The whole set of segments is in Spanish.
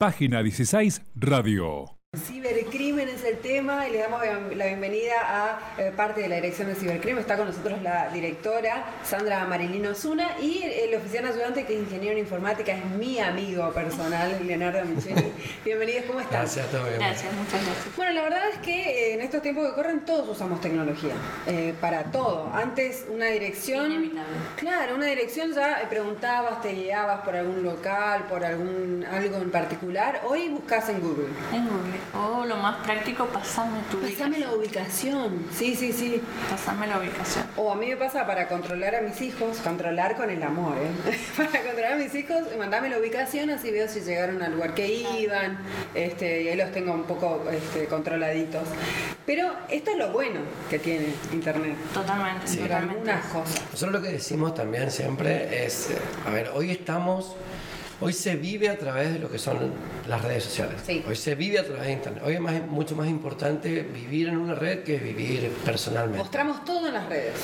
Página 16 Radio. Cibercrimen es el tema y le damos la bienvenida a eh, parte de la dirección de cibercrimen. Está con nosotros la directora Sandra Marilino Zuna y el oficial ayudante que es ingeniero en informática, es mi amigo personal, Leonardo Micheli. Bienvenidos, ¿cómo están? Gracias, todo bien. Gracias, muchas gracias. Bueno, la verdad es que eh, en estos tiempos que corren todos usamos tecnología eh, para todo. Antes una dirección... Inevitable. Claro, una dirección ya preguntabas, te guiabas por algún local, por algún algo en particular. Hoy buscas en Google. En Google. O lo más práctico, pasame tu Pasame la ubicación. Sí, sí, sí. Pasame la ubicación. O a mí me pasa para controlar a mis hijos, controlar con el amor, ¿eh? para controlar a mis hijos, mandame la ubicación, así veo si llegaron al lugar que iban, este, y ahí los tengo un poco este, controladitos. Pero esto es lo bueno que tiene Internet. Totalmente, Pero totalmente. algunas cosas. Nosotros lo que decimos también siempre es, eh, a ver, hoy estamos, hoy se vive a través de lo que son las redes sociales. Sí. Hoy se vive a través de Internet. Hoy es más, mucho más importante vivir en una red que vivir personalmente. Mostramos todo en las redes.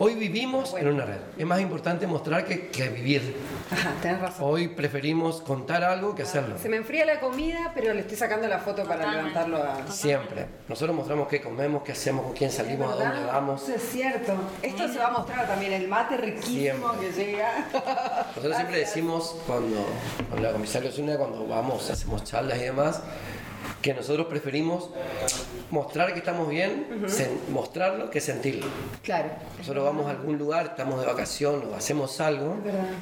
Hoy vivimos en una red. Es más importante mostrar que, que vivir. Ajá, tenés razón. Hoy preferimos contar algo que hacerlo. Se me enfría la comida, pero le estoy sacando la foto para Totalmente. levantarlo a... Siempre. Nosotros mostramos qué comemos, qué hacemos, con quién salimos, a dónde vamos. Eso es cierto. Esto se va a mostrar también, el mate riquísimo Siempre. que llega. Nosotros siempre decimos cuando, con la comisaria Osuna, cuando vamos, hacemos charlas y demás, que nosotros preferimos mostrar que estamos bien, mostrarlo que sentirlo. Claro. Nosotros vamos a algún lugar, estamos de vacación o hacemos algo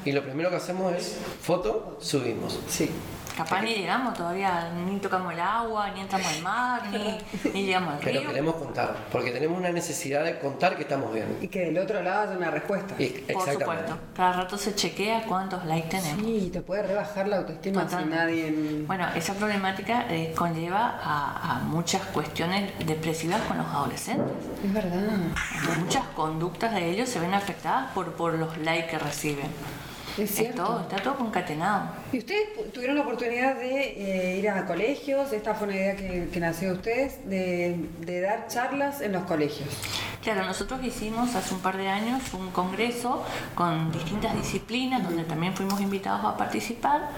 y lo primero que hacemos es foto, subimos. Sí. Capaz ni llegamos todavía, ni tocamos el agua, ni entramos al mar, ni, ni llegamos al Pero río. queremos contar, porque tenemos una necesidad de contar que estamos bien. Y que del otro lado haya una respuesta. Y- Por exactamente. supuesto. Cada rato se chequea cuántos likes tenemos. Sí, te puede rebajar la autoestima si Totalmente. nadie... Bueno, esa problemática eh, conlleva a, a muchas cuestiones depresivas con los adolescentes. Es verdad. Muchas conductas de ellos se ven afectadas por, por los likes que reciben. Es Es cierto. todo, está todo concatenado. ¿Y ustedes tuvieron la oportunidad de eh, ir a colegios? Esta fue una idea que, nació de ustedes, de, dar charlas en los colegios. Claro, nosotros hicimos hace un par de años un congreso con distintas disciplinas donde también fuimos invitados a participar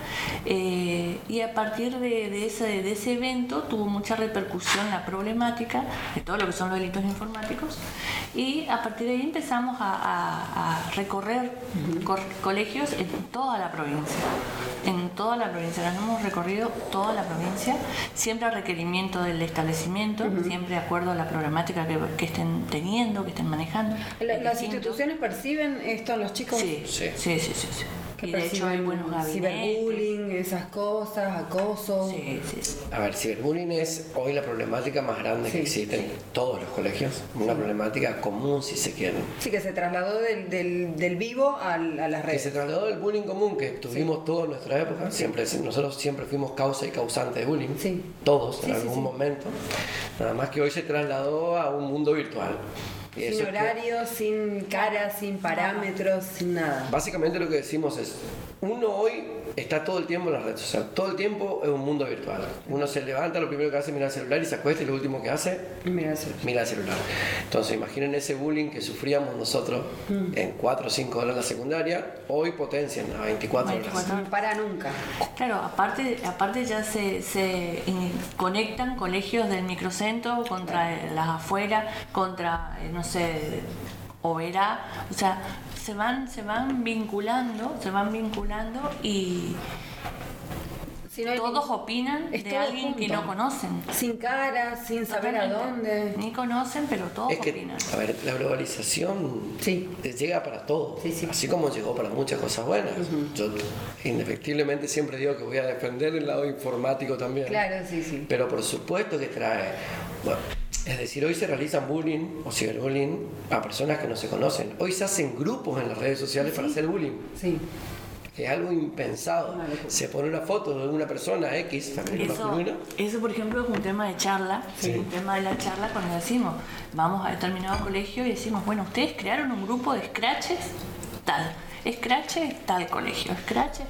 eh, y a partir de, ese, evento tuvo mucha repercusión la problemática de todo lo que son los delitos informáticos y a partir de ahí empezamos a, recorrer cor- colegios en toda la provincia. En toda la provincia, nos hemos recorrido toda la provincia, siempre a requerimiento del establecimiento, siempre de acuerdo a la problemática que, que estén teniendo, que estén manejando. La- ¿Las instituciones perciben esto en los chicos? Sí, Sí. sí, sí, sí. sí. Que Y de hecho hay buenos gabinetes. ciberbullying, esas cosas, acoso. Sí, sí, sí. A ver, ciberbullying es hoy la problemática más grande Sí, que existe en todos los colegios. Una problemática común, si se quiere. Sí, que se trasladó del, del, del vivo al- a las Que se redes. trasladó del bullying común que tuvimos toda en nuestra época. Siempre, nosotros siempre fuimos causa y causante de bullying. Sí. Todos Sí, en sí, algún sí. momento. Nada más que hoy se trasladó a un mundo virtual. Sin que- horario, sin cara, sin parámetros, sin nada. Básicamente lo que decimos es, uno hoy está todo el tiempo en las redes sociales, todo el tiempo es un mundo virtual. Uno se levanta, lo primero que hace es mirar el celular y se acuesta y lo último que hace, Mira eso. mira el celular. Entonces imaginen ese bullying que sufríamos nosotros en 4 o 5 horas en la secundaria, hoy potencian a 24 horas. 24. No para nunca. Claro, aparte, aparte ya se, se in- conectan colegios del microcentro contra eh, las afueras, contra, eh, no sé, Oberá, o sea, se van, se van vinculando, se van vinculando y Si no hay todos opinan Es de todo alguien que no conocen. Sin cara, sin saber a dónde. Ni conocen, pero todos Es que, opinan. a ver, la globalización Sí. llega para todo, Sí, sí. así como llegó para muchas cosas buenas. Yo indefectiblemente siempre digo que voy a defender el lado informático también. Claro, sí, sí. Pero por supuesto que trae. Bueno, es decir, hoy se realizan bullying o ciberbullying a personas que no se conocen. Hoy se hacen grupos en las redes sociales para hacer bullying. Sí. Es algo impensado. Se pone una foto de una persona X, femenino Eso, masculino. eso, por ejemplo, es un tema de charla, un tema de la charla cuando decimos, vamos a determinado colegio y decimos, bueno, ustedes crearon un grupo de scratches tal, scratch es tal colegio, scratch.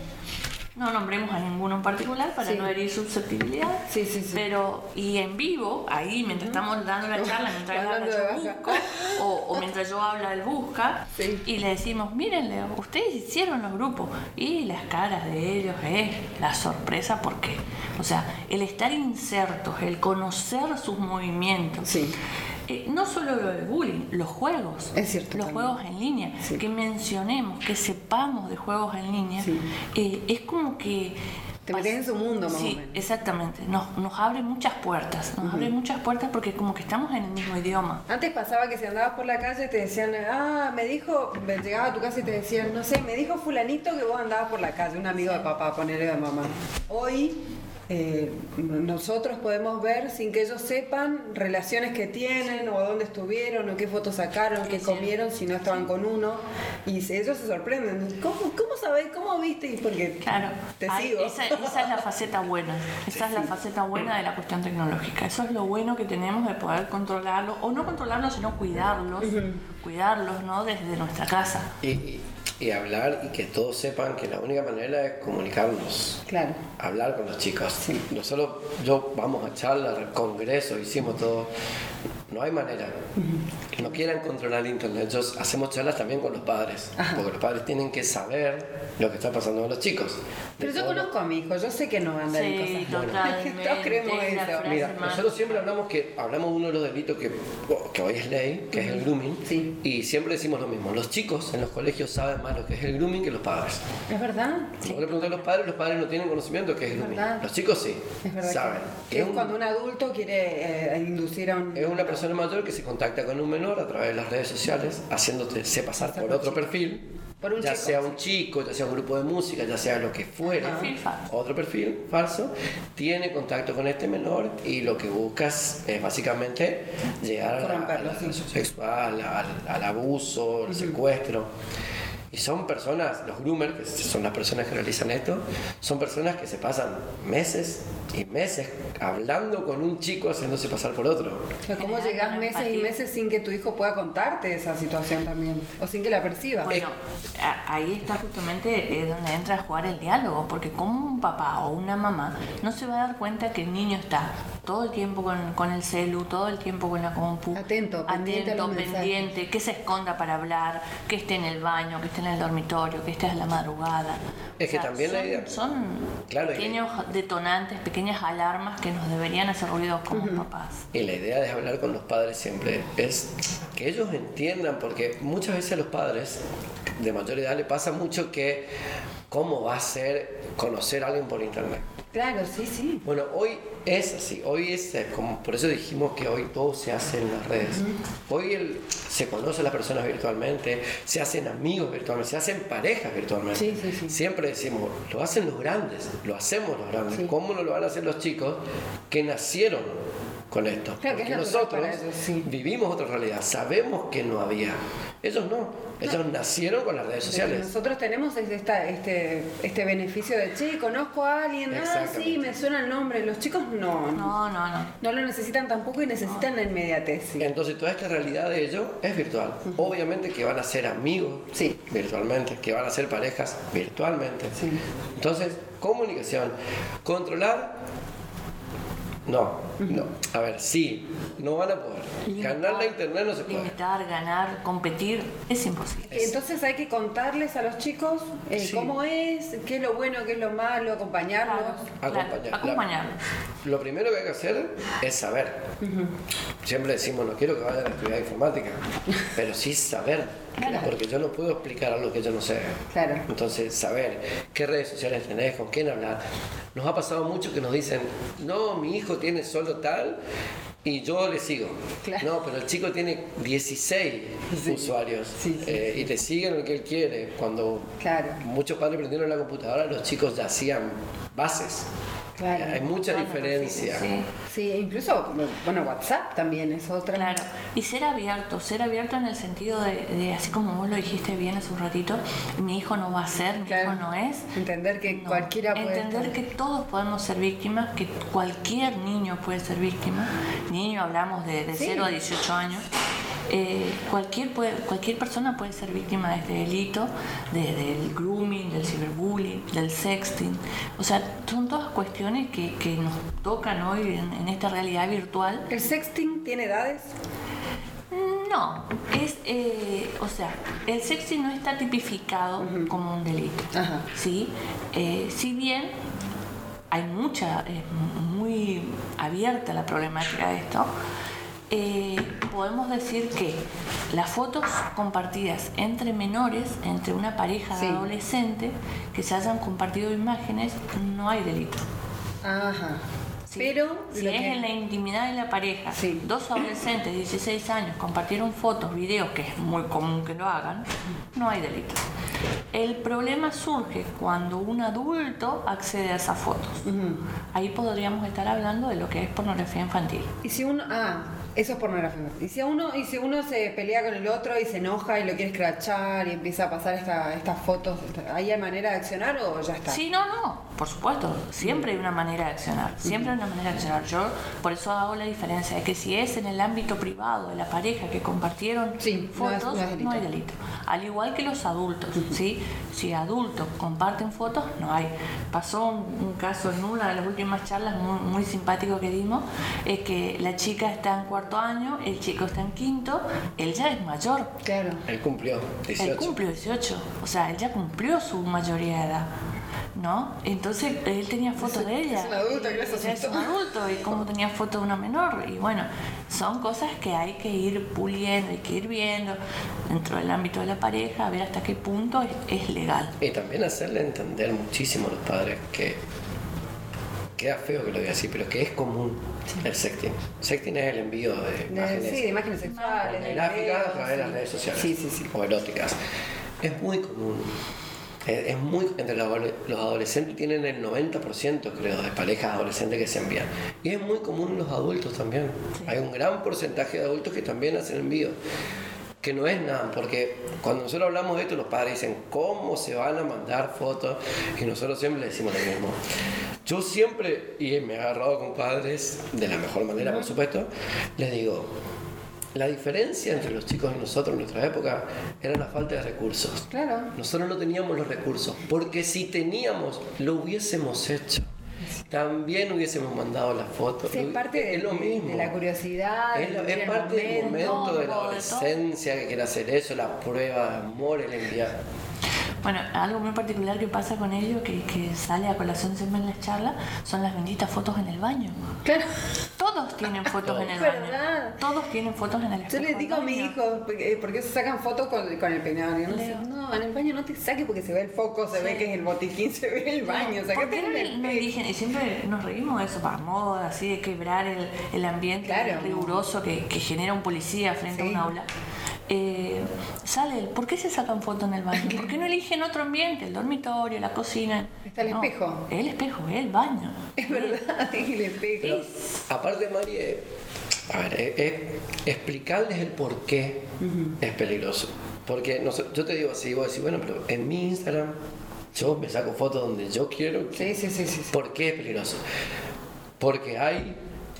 No nombremos a ninguno en particular para Sí. no herir susceptibilidad. Sí, sí, sí. Pero, y en vivo, ahí, mientras estamos dando la charla, mientras habla, yo busco, o, o mientras yo hablo, él busca, Sí. y le decimos, mírenle, ustedes hicieron los grupos. Y las caras de ellos es la sorpresa, porque, o sea, el estar insertos, el conocer sus movimientos. Sí. Eh, no solo lo del bullying, los juegos. Es cierto Los también. juegos en línea. Sí. Que mencionemos, que sepamos de juegos en línea. Sí. eh, es como que. Te metes en su mundo, más Sí, o menos. exactamente. Nos, nos abre muchas puertas. Nos abre muchas puertas porque como que estamos en el mismo idioma. Antes pasaba que si andabas por la calle te decían, ah, me dijo, llegaba a tu casa y te decían, no sé, me dijo fulanito que vos andabas por la calle, un amigo de papá, ponerle de mamá. Hoy eh, nosotros podemos ver sin que ellos sepan relaciones que tienen o dónde estuvieron o qué fotos sacaron, qué Sí. comieron si no estaban con uno y ellos se sorprenden. ¿Cómo, cómo sabés? ¿Cómo viste? Y porque Claro, te Ay, sigo. Esa, esa es la faceta buena, esa es la faceta buena de la cuestión tecnológica. Eso es lo bueno que tenemos de poder controlarlo, o no controlarlo, sino cuidarlos, cuidarlos, ¿no? Desde nuestra casa. Y, y- hablar y que todos sepan que la única manera es comunicarnos. Claro. hablar con los chicos. Nosotros, yo vamos a charlas, congresos, hicimos todo. No hay manera. No quieran controlar internet. Yo hacemos charlas también con los padres, porque los padres tienen que saber lo que está pasando con los chicos. Pero yo conozco a mi hijo, yo sé que no va a andar en Sí, cosas buenas. totalmente. Todos creemos eso. Mira, más- nosotros siempre hablamos que hablamos de uno de los delitos que, que hoy es ley, que es el grooming, Sí. y siempre decimos lo mismo. Los chicos en los colegios saben más lo que es el grooming que los padres. ¿Es verdad? Si vos le a los padres, los padres no tienen conocimiento de qué es el grooming. verdad. Los chicos sí, Es verdad. saben. Que, que es un- cuando un adulto quiere eh, inducir a un. Es una persona mayor que se contacta con un menor a través de las redes sociales, haciéndote se pasar por otro perfil, Por un ya chico. sea un chico, ya sea un grupo de música, ya sea lo que fuera, Perfil falso. otro perfil falso, tiene contacto con este menor y lo que buscas es básicamente llegar a la, Corromperlo, a la sí. relación sexual, al, al abuso, al secuestro. Y son personas, los groomers, que son las personas que realizan esto, son personas que se pasan meses y meses hablando con un chico haciéndose pasar por otro. ¿Cómo una meses y meses sin que tu hijo pueda contarte esa situación también? O sin que la perciba. Bueno, a- ahí está justamente eh, donde entra a jugar el diálogo, porque como un papá o una mamá no se va a dar cuenta que el niño está todo el tiempo con, con el celu, todo el tiempo con la compu, Atento, pendiente atento, pendiente, que se esconda para hablar, que esté en el baño, que esté en el dormitorio, que esté a la madrugada. Es que también la son, idea- son Claro, pequeños detonantes, pequeñas alarmas que nos deberían hacer ruido como papás. Y la idea de hablar con los padres siempre es que ellos entiendan, porque muchas veces a los padres de mayor edad le pasa mucho que cómo va a ser conocer a alguien por internet. Claro, sí, sí. Bueno, hoy es así, hoy es eh, como por eso dijimos que hoy todo se hace en las redes. Hoy el- se conocen las personas virtualmente, se hacen amigos virtualmente, se hacen parejas virtualmente. Sí, sí, sí. Siempre decimos, lo hacen los grandes, lo hacemos los grandes. ¿Cómo no lo van a hacer los chicos que nacieron con esto? Claro, que Porque es natural nosotros para ellos, sí. vivimos otra realidad, sabemos que no había. Ellos no, ellos nacieron con las redes De que sociales. Nosotros tenemos esta- este, este beneficio de, che, conozco a alguien, ah, sí, me suena el nombre. Los chicos no, no, No, no, no. no lo necesitan tampoco y necesitan la inmediatez. sí. Entonces toda esta realidad de ellos es virtual. Obviamente que van a ser amigos Sí. virtualmente, que van a ser parejas virtualmente. Sí. Entonces, comunicación. Controlar. No, no. A ver, sí, no van a poder. Ganar la internet no se puede. Limitar, ganar, competir, es imposible. Entonces hay que contarles a los chicos eh, Sí. cómo es, qué es lo bueno, qué es lo malo, acompañarlos. Claro, claro, Acompañar. acompañarlos. Lo primero que hay que hacer es saber. Siempre decimos, no quiero que vayan a estudiar informática, pero sí saber. Claro. Porque yo no puedo explicar algo que yo no sé. Claro. Entonces, saber qué redes sociales tenés, con quién hablar. Nos ha pasado mucho que nos dicen, no, mi hijo tiene solo tal y yo le sigo. Claro. No, pero el chico tiene 16 usuarios Sí, sí, eh, y te siguen lo que él quiere. Cuando Claro. muchos padres prendieron la computadora, los chicos ya hacían bases. Claro. Hay mucha Bueno, diferencia. Sí, Sí, incluso, bueno, WhatsApp también es otra. claro. Y ser abierto, ser abierto en el sentido de, de, así como vos lo dijiste bien hace un ratito, mi hijo no va a ser, mi Claro. hijo no es. Entender que No. cualquiera puede Entender estar. que todos podemos ser víctimas, que cualquier niño puede ser víctima. Niño hablamos de, de Sí. 0 a 18 años. Eh, cualquier, puede, cualquier persona puede ser víctima de este delito, desde el grooming, del ciberbullying, del sexting. O sea, son todas cuestiones que, que nos tocan hoy en, en esta realidad virtual. ¿El sexting tiene edades? No, es, eh, o sea, el sexting no está tipificado como un delito. Ajá. ¿sí? Eh, si bien hay mucha, es muy abierta la problemática de esto, eh, podemos decir que las fotos compartidas entre menores, entre una pareja de Sí. adolescentes, que se hayan compartido imágenes, no hay delito. Ajá. Sí. Pero si es que- en la intimidad de la pareja, Sí. dos adolescentes de 16 años compartieron fotos, videos, que es muy común que lo hagan, no hay delito. El problema surge cuando un adulto accede a esas fotos. Ahí podríamos estar hablando de lo que es pornografía infantil. Y si uno, ah, eso es pornografía. Y si uno, y si uno se pelea con el otro y se enoja y lo quiere escrachar y empieza a pasar esta- estas fotos, ¿ahí hay manera de accionar o ya está? Sí, no, no, por supuesto, siempre hay una manera de accionar, siempre hay una manera de accionar. Yo por eso hago la diferencia de que si es en el ámbito privado de la pareja que compartieron Sí, no es- fotos, no es delito. hay delito. Al igual que los adultos, ¿sí? Si adultos comparten fotos, no hay. Pasó un, un caso en una de las últimas charlas muy, muy simpático que dimos, es que la chica está en cuarto año, el chico está en quinto, él ya es mayor, Claro. Él cumplió 18. él cumplió 18, o sea, él ya cumplió su mayoría de edad, ¿no? Entonces él tenía fotos de ella. es un adulto, ya es un adulto y cómo tenía fotos de una menor. Y bueno, son cosas que hay que ir puliendo, hay que ir viendo dentro del ámbito de la pareja, a ver hasta qué punto es, es legal. Y también hacerle entender muchísimo a los padres que queda feo que lo diga así, pero que es común el sexting. Sexting es el envío de imágenes sí, de imágenes sexuales. de videos, a través de las redes sociales Sí, sí, sí. o eróticas. Es muy común. Es, es muy entre los adole- los adolescentes tienen el 90% creo de parejas adolescentes que se envían y es muy común en los adultos también hay un gran porcentaje de adultos que también hacen envíos que no es nada, porque cuando nosotros hablamos de esto, los padres dicen, ¿cómo se van a mandar fotos? Y nosotros siempre le decimos lo mismo. Yo siempre, y me he agarrado con padres, de la mejor manera, por supuesto, les digo, la diferencia entre los chicos y nosotros en nuestra época era la falta de recursos. Claro. Nosotros no teníamos los recursos, porque si teníamos, lo hubiésemos hecho. También hubiésemos mandado las fotos. Sí, es parte de, es lo mismo. de la curiosidad. Es, la- parte del momento de la adolescencia que quiere hacer eso, la prueba de amor, el enviar. Bueno, algo muy particular que pasa con ello, que, que sale a colación siempre en las charlas, son las benditas fotos en el baño. Claro. Todos tienen fotos en el baño. verdad. Todos tienen fotos en el Yo espejo les del digo a mi baño. hijo, porque ¿por qué se sacan fotos con, con el peinado? No, en el baño no te saques porque se ve el foco, se Sí. ve que es el botiquín, se ve el baño. ¿Por Sacate qué no, el eligen? Y siempre nos reímos de eso, para moda, así de quebrar el, el ambiente Claro. riguroso que, que genera un policía frente Sí. a un aula. Eh, sale, el, ¿por qué se sacan fotos en el baño? ¿Por qué no eligen otro ambiente? El dormitorio, la cocina. Está el No, espejo. El espejo, el baño. Es verdad, es el espejo. Pero, aparte, Mari, eh, a ver, eh, eh, explicarles el por qué es peligroso. Porque no yo te digo así, vos decís, bueno, pero en mi Instagram yo me saco fotos donde yo quiero. Sí, sí, sí, sí. sí. ¿Por qué es peligroso? Porque hay.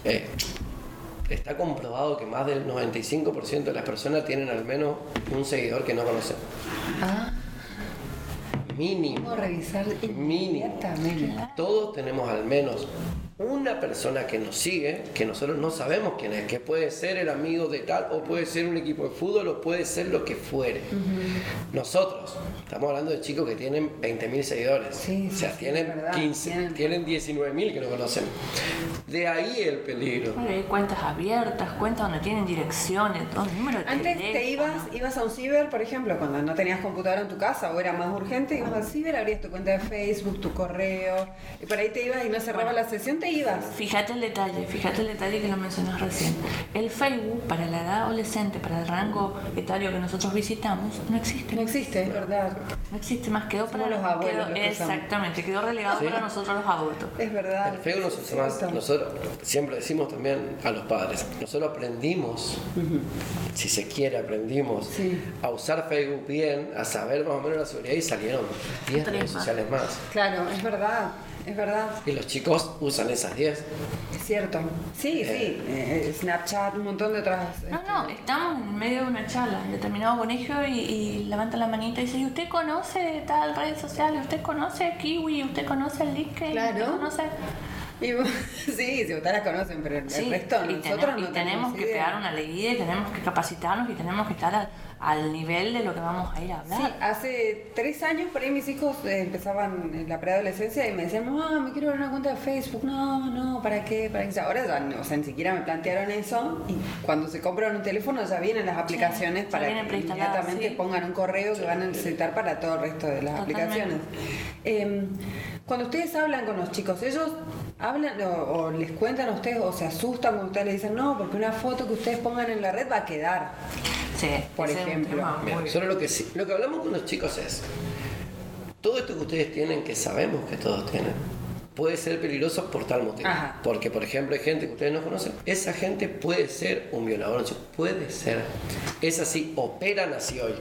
eh, está comprobado que más del 95% de las personas tienen al menos un seguidor que no conocen. Ah, Mínimo. vamos a revisar Mínimo. Todos tenemos al menos una persona que nos sigue, que nosotros no sabemos quién es, que puede ser el amigo de tal, o puede ser un equipo de fútbol, o puede ser lo que fuere. Nosotros, estamos hablando de chicos que tienen 20.000 seguidores, Sí, o sea, sí, tienen es verdad, 15, tienen- tienen 19.000 que no conocen. De ahí el peligro. Bueno, Hay cuentas abiertas, cuentas donde tienen direcciones, dos números de Antes te ibas, ibas a un ciber, por ejemplo, cuando no tenías computadora en tu casa o era más urgente, al ciber, abrías tu cuenta de Facebook, tu correo, y por ahí te ibas y no cerraba la sesión, te ibas. Fíjate el detalle, fíjate el detalle que lo mencionas recién. El Facebook para la edad adolescente, para el rango etario que nosotros visitamos, no existe. No existe, es verdad. No existe más, quedó para los abuelos quedó- los exactamente, quedó relegado Sí. para nosotros los adultos. Es verdad. El Facebook nos hace más, nosotros siempre decimos también a los padres, nosotros aprendimos, si se quiere, aprendimos Sí. a usar Facebook bien, a saber más o menos la seguridad y salieron 10 Tres redes más. sociales más. Claro, es verdad. Es verdad, Y los chicos usan esas 10. es cierto. Sí, sí, eh, Snapchat, un montón de otras... No, no, estamos en medio de una charla en determinado colegio y, y levanta la manita y dice, ¿y usted conoce tal red social? ¿Usted conoce Kiwi? ¿Usted conoce el LinkedIn? Claro. ¿Usted conoce...? Y vos- sí, si ustedes las conocen, pero el Sí, resto y, nosotros tenemos, no y tenemos que idea. pegar una leguía y tenemos que capacitarnos y tenemos que estar al, al nivel de lo que vamos a ir a Sí, hablar. hace tres años por ahí mis hijos eh, empezaban en la preadolescencia y me decían, mamá, me quiero ver una cuenta de Facebook. No, no, ¿para qué? ¿Para qué? Ahora ya, no, o sea, ni siquiera me plantearon eso y cuando se compran un teléfono ya vienen las aplicaciones para que inmediatamente sí. pongan un correo que van a necesitar para todo el resto de las Totalmente. aplicaciones. Eh, cuando ustedes hablan con los chicos, ellos hablan o, o les cuentan a ustedes o se asustan cuando ustedes les dicen, no, porque una foto que ustedes pongan en la red va a quedar. Sí, por ejemplo. Mira, nosotros lo que, sí- lo que hablamos con los chicos es, todo esto que ustedes tienen, que sabemos que todos tienen, puede ser peligroso por tal motivo. Ajá. Porque, por ejemplo, hay gente que ustedes no conocen, esa gente puede ser un violador, puede ser. Es así, operan así hoy.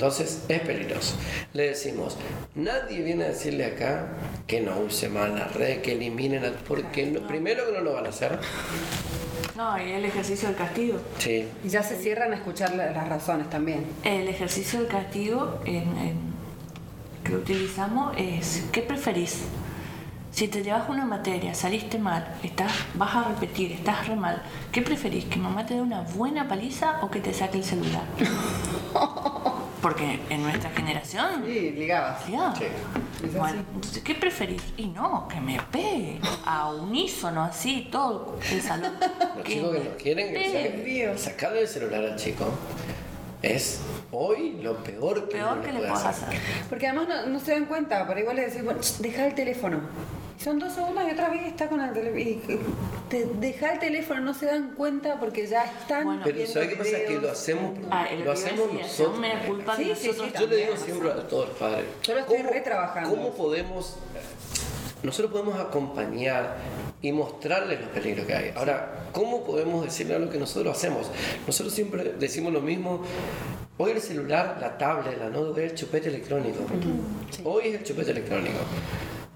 Entonces es peligroso. Le decimos, nadie viene a decirle acá que no use más la red, que eliminen, a- porque no- primero que no lo van a hacer. No, y el ejercicio del castigo. Sí. Y ya se cierran a escuchar la- las razones también. El ejercicio del castigo en- en- que utilizamos es, ¿qué preferís? Si te llevas una materia, saliste mal, estás, vas a repetir, estás re mal, ¿qué preferís? ¿Que mamá te dé una buena paliza o que te saque el celular? Porque en nuestra generación... Sí, ligabas. Sí. Bueno, entonces, ¿qué preferís? Y no, que me pegue a unísono, así, todo el salón. Los chicos que no quieren que pegue. saque- sacarle el celular al chico es hoy lo peor que, Peor uno que le puedas hacer. Porque además no, no se dan cuenta, pero igual le decís, bueno, deja el teléfono. Son dos segundos y otra vez está con el teléfono. Y te deja el teléfono, no se dan cuenta porque ya están. Bueno. Pero ¿sabes qué pasa? Que lo hacemos, Ah, lo lo a hacemos nosotros. culpa Sí, sí, nosotros. Yo le digo siempre a todos los padres. Yo lo estoy retrabajando. ¿Cómo podemos nosotros podemos acompañar y mostrarles los peligros que hay. Ahora, ¿cómo podemos decirle algo que nosotros hacemos? Nosotros siempre decimos lo mismo. Hoy el celular, la tablet, la notebook es el chupete electrónico. Hoy es el chupete electrónico.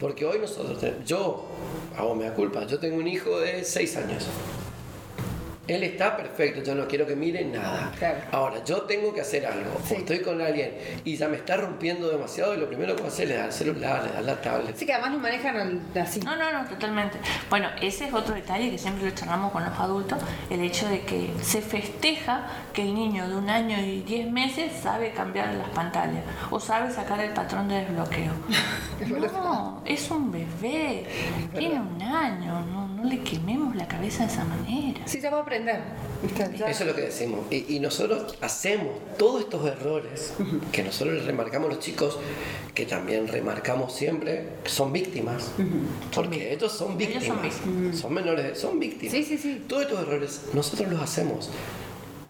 Porque hoy nosotros, yo hago mea culpa, yo tengo un hijo de 6 años. Él está perfecto, yo no quiero que mire nada. Claro. Ahora, yo tengo que hacer algo, o Sí. estoy con alguien y ya me está rompiendo demasiado y lo primero que voy a hacer es dar el celular, le dar la tablet. Sí, que además lo manejan así. No, no, no, totalmente. Bueno, ese es otro detalle que siempre lo charlamos con los adultos, el hecho de que se festeja que el niño de un año y diez meses sabe cambiar las pantallas o sabe sacar el patrón de desbloqueo. No, es un bebé, tiene un año, no, no le quememos la cabeza de esa manera. Sí, ya va a aprender. Eso es lo que decimos. Y, y nosotros hacemos todos estos errores que nosotros les remarcamos a los chicos, que también remarcamos siempre, que son víctimas. Porque estos son Ellos son víctimas. Son menores, son víctimas. Sí, sí, sí. Todos estos errores nosotros los hacemos.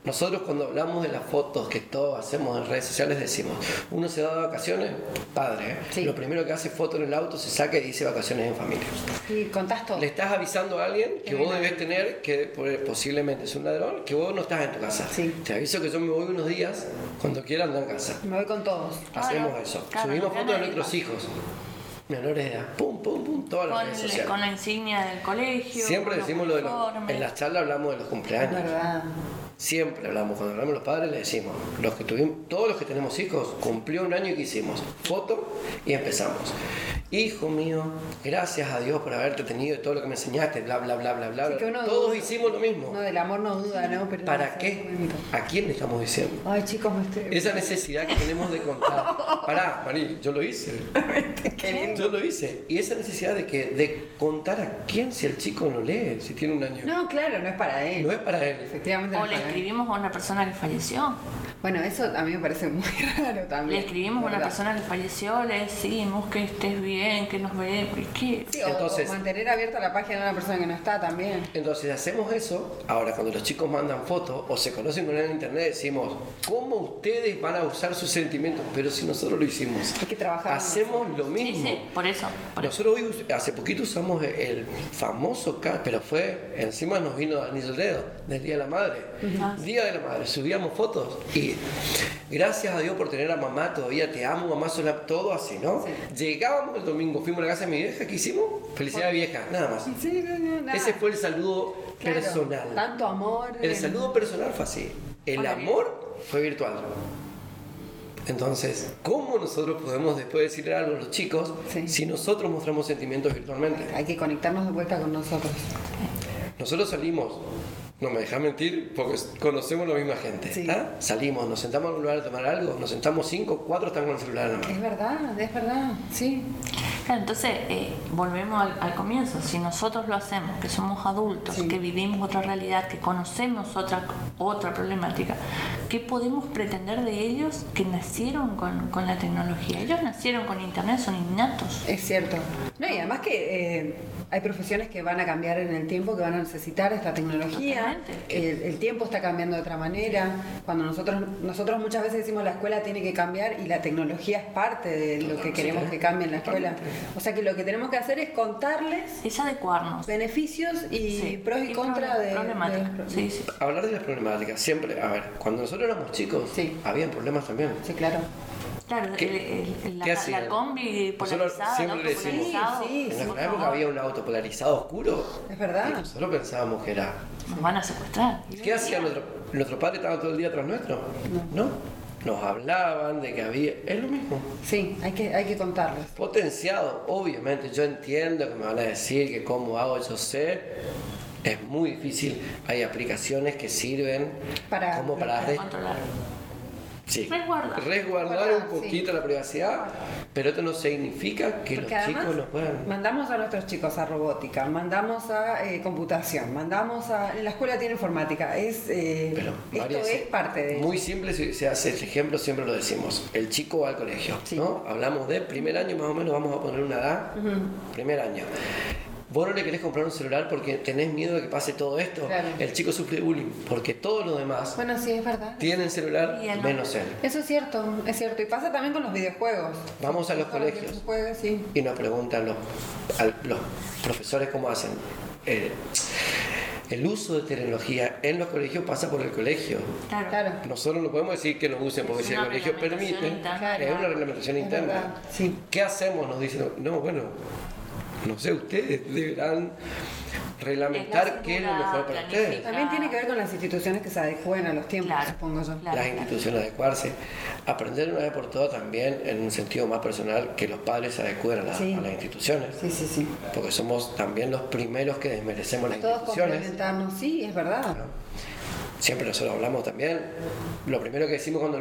Nosotros cuando hablamos de las fotos que todos hacemos en redes sociales decimos, uno se va de vacaciones, padre, ¿eh? Sí. lo primero que hace foto en el auto, se saca y dice vacaciones en familia. Y contás todo. Le estás avisando a alguien que Es vos debes tener, que posiblemente es un ladrón, que vos no estás en tu casa. Sí. Te aviso que yo me voy unos días, cuando quiera andar en casa. Me voy con todos. Hacemos Claro, eso. claro, Subimos fotos de nuestros hijos, menores de edad, pum, pum, pum, todas las Con, redes sociales. con la insignia del colegio. Siempre decimos lo de los, en las charlas hablamos de los Es cumpleaños. verdad. Siempre hablamos, cuando hablamos los padres le decimos, los que tuvimos, todos los que tenemos hijos, cumplió un año y que hicimos, foto y empezamos. Hijo mío, gracias a Dios por haberte tenido y todo lo que me enseñaste, bla, bla, bla, bla, bla. Sí, Todos duda. hicimos lo mismo. No, del amor no duda, ¿no? Pero ¿Para no, qué? es. ¿A quién le estamos diciendo? Ay, chicos, me estoy. Esa necesidad que tenemos de contar. Pará, Marí, yo lo hice. Yo lo hice. Y esa necesidad de que de contar a quién si el chico no lee, si tiene un año. No, claro, no es para él. No es para él. Efectivamente no Escribimos a una persona que falleció. Bueno, eso a mí me parece muy raro también. Le escribimos a una persona que falleció, le decimos que estés bien, que nos veremos. ¿Qué? Sí, o- Entonces- o mantener abierta la página de una persona que no está también. Entonces hacemos eso, ahora cuando los chicos mandan fotos o se conocen con él en internet decimos, ¿cómo ustedes van a usar sus sentimientos? Pero si nosotros lo hicimos, Hay que trabajar hacemos lo Sí, mismo. sí, por eso. por eso. Nosotros hoy, hace poquito usamos el famoso, pero fue, encima nos vino anillo el dedo, del Día de la Madre. Sí. Día de la madre, subíamos fotos y gracias a Dios por tener a mamá todavía, te amo, mamá, sola, todo así, ¿no? Llegábamos el domingo, fuimos a la casa de mi vieja, ¿qué hicimos? Felicidad vieja, nada más. Sí, no, no, nada. Ese fue el saludo Claro, personal. Tanto amor. El eh, saludo personal fue así. El Hola, amor fue virtual. Entonces, ¿cómo nosotros podemos después decirle algo a los chicos Sí. si nosotros mostramos sentimientos virtualmente? Hay que conectarnos de vuelta con nosotros. Nosotros salimos, no me dejas mentir, porque conocemos la misma gente. Sí. ¿ah? Salimos, nos sentamos en un lugar a tomar algo, nos sentamos cinco, cuatro están con el celular en la mano. Es verdad, es verdad, sí. Claro, entonces eh, volvemos al, al comienzo. Si nosotros lo hacemos, que somos adultos, Sí. que vivimos otra realidad, que conocemos otra, otra problemática, ¿qué podemos pretender de ellos que nacieron con, con la tecnología? Ellos nacieron con Internet, son innatos. Es cierto. No, y además que eh, hay profesiones que van a cambiar en el tiempo, que van a necesitar esta tecnología. El, el tiempo está cambiando de otra manera. Cuando nosotros, nosotros muchas veces decimos la escuela tiene que cambiar y la tecnología es parte de lo que queremos que cambie en la escuela. O sea que lo que tenemos que hacer es contarles Es adecuarnos. beneficios y Sí. pros y, contras de, problemática. de- Sí, sí. Hablar de las problemáticas, siempre, a ver, cuando nosotros éramos chicos, Sí. habían problemas también. Sí, claro. Claro, ¿Qué- el- el- la, qué la combi polarizada, el siempre auto decimos- polarizado. Sí, sí, En nuestra época favor, había un auto polarizado oscuro. Es verdad. Y nosotros pensábamos que era. Nos van a secuestrar. ¿Qué hacían nuestros nuestros padres? ¿Estaban todo el día atrás nuestro? No. Nos hablaban de que había. Es lo mismo. Sí, hay que, hay que contarles. Potenciado, obviamente. Yo entiendo que me van a decir que cómo hago, yo sé. Es muy difícil. Hay aplicaciones que sirven Para- como para Para controlar. Sí, Resguardar. un poquito la privacidad, pero esto no significa que Porque los chicos no puedan. mandamos a nuestros chicos a robótica, mandamos a eh, computación, mandamos a... La escuela tiene informática, es, eh, Pero, esto es parte de... Muy simple, se, se hace este ejemplo, siempre lo decimos. El chico va al colegio, Sí. ¿no? Hablamos de primer año, más o menos, vamos a poner una edad. Primer año. Vos no le querés comprar un celular porque tenés miedo de que pase todo esto. Claro. El chico sufre bullying porque todos los demás Bueno, sí, es verdad. tienen celular él menos él. Eso es cierto, es cierto. Y pasa también con los videojuegos. Vamos a los colegios. sí. Y nos preguntan los, los profesores cómo hacen. Eh, el uso de tecnología en los colegios pasa por el colegio. Claro. Claro. Nosotros no podemos decir que nos usen porque si el colegio permite, interna. es una reglamentación interna. sí. ¿Qué hacemos? Nos dicen, no, bueno, no sé, ustedes deberán reglamentar qué es lo mejor para ustedes. También tiene que ver con las instituciones que se adecúen a los tiempos, Claro, supongo yo. claro. Las instituciones adecuarse, aprender una vez por todas también en un sentido más personal que los padres se adecúen a, la- Sí. a las instituciones, Sí, sí, sí. porque somos también los primeros que desmerecemos las Todos instituciones. complementarnos, sí, es verdad. Siempre nosotros hablamos también, lo primero que decimos cuando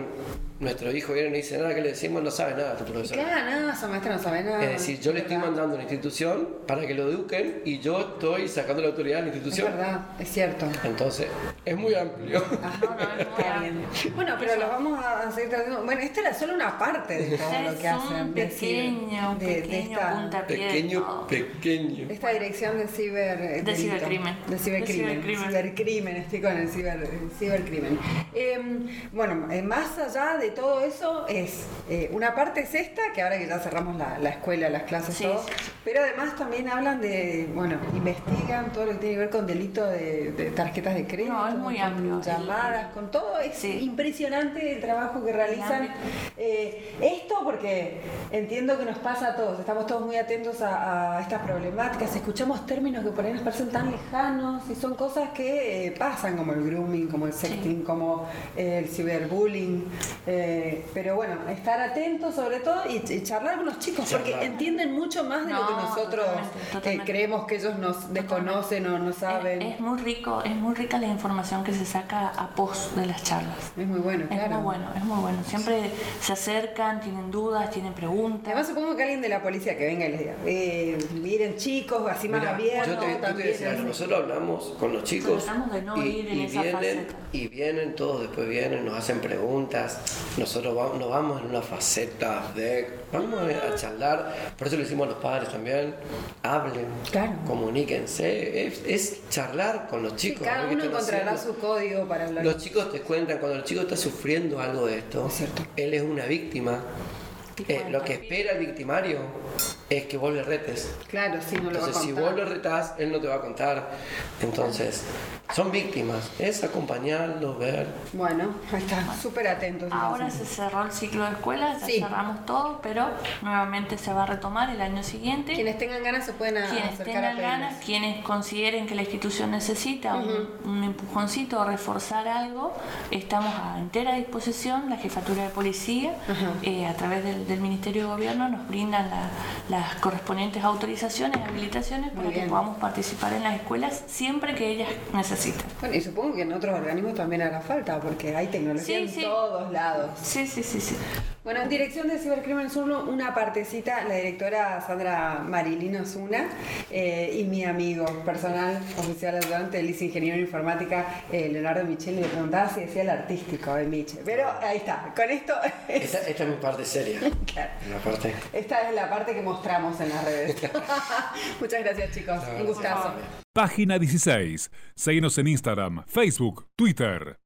nuestro hijo viene y no dice nada, que le decimos, no sabe nada tu profesor. Claro, nada, esa maestra no sabe nada. Es decir, yo le estoy mandando a una institución para que lo eduquen y yo estoy sacando la autoridad de la Es institución. verdad, es cierto. Entonces, es muy amplio. Ajá, No, no, es muy está bien. Bueno, pero los vamos a seguir tratando. Bueno, esta era solo una parte de todo lo es que hacen. un de pequeño, ciber- de- de pequeño esta- puntapié de pequeño, todo. pequeño. de esta dirección de ciber eh, De cibercrimen. de cibercrimen De cibercrimen. cibercrimen estoy con el ciber, cibercrimen Eh, bueno más allá de todo eso es eh, una parte es esta que ahora que ya cerramos la, la escuela las clases Sí, todo sí. Pero además también hablan de bueno investigan todo lo que tiene que ver con delito de, de tarjetas de crédito No, es muy con amplio. llamadas con todo. Es Sí. impresionante el trabajo que realizan. eh, esto porque entiendo que nos pasa a todos, estamos todos muy atentos a, a estas problemáticas, escuchamos términos que por ahí nos parecen tan lejanos y son cosas que eh, pasan como el grooming, como el sexting, como eh, el ciberbullying, eh, pero bueno, estar atentos sobre todo y, y charlar con los chicos porque entienden mucho más de lo que No, nosotros totalmente, eh, totalmente. creemos que ellos nos desconocen o no saben. Es, es muy rico, es muy rica la información que se saca a pos de las charlas. Es muy bueno, Es claro. muy bueno, es muy bueno. Siempre se acercan, tienen dudas, tienen preguntas. Además supongo que alguien de la policía que venga y les diga, eh, miren chicos, así más Mira, abiertos. yo te, yo te también, decía algo, así. nosotros hablamos con los chicos Tratamos de no y, ir en y esa vienen, faceta. y vienen todos, después vienen, nos hacen preguntas, nosotros va- nos vamos en una faceta de, vamos a charlar, por eso le decimos a los padres también, hablen, Claro. comuníquense, es, es charlar con los Sí, chicos. cada uno encontrará haciendo. su código para hablar. Los chicos te cuentan, cuando el chico está sufriendo algo de esto, Es cierto. él es una víctima. Eh, lo que espera el victimario es que vos le retes. Claro, sí, no lo va a Entonces, si vos lo retás, él no te va a contar. Entonces, Son víctimas, es acompañarlos, ver. Bueno, ahí está, súper atentos. Ahora se cerró el ciclo de escuelas, ya Sí. cerramos todo, pero nuevamente se va a retomar el año siguiente. Quienes tengan ganas se pueden a- quienes acercar tengan a ganas, quienes consideren que la institución necesita un, un empujoncito o reforzar algo, estamos a entera disposición. La jefatura de policía, eh, a través del, del Ministerio de Gobierno, nos brindan la- las correspondientes autorizaciones, habilitaciones para que podamos participar en las escuelas siempre que ellas necesiten. Bueno, y supongo que en otros organismos también hará falta, porque hay tecnología Sí, en sí. todos lados. Sí, sí, sí, sí. Bueno, en Dirección de Cibercrimen Sur, una partecita, la directora Sandra Marilino Zuna eh, y mi amigo personal, oficial ayudante, el ingeniero en informática, eh, Leonardo Micheli, le preguntaba si decía el artístico de Miche. Pero ahí está, con esto, Esta, esta es mi parte seria. Claro. La parte. esta es la parte que mostramos en las redes. Muchas gracias chicos, un gustazo. Página 16. Seguinos en Instagram, Facebook, Twitter.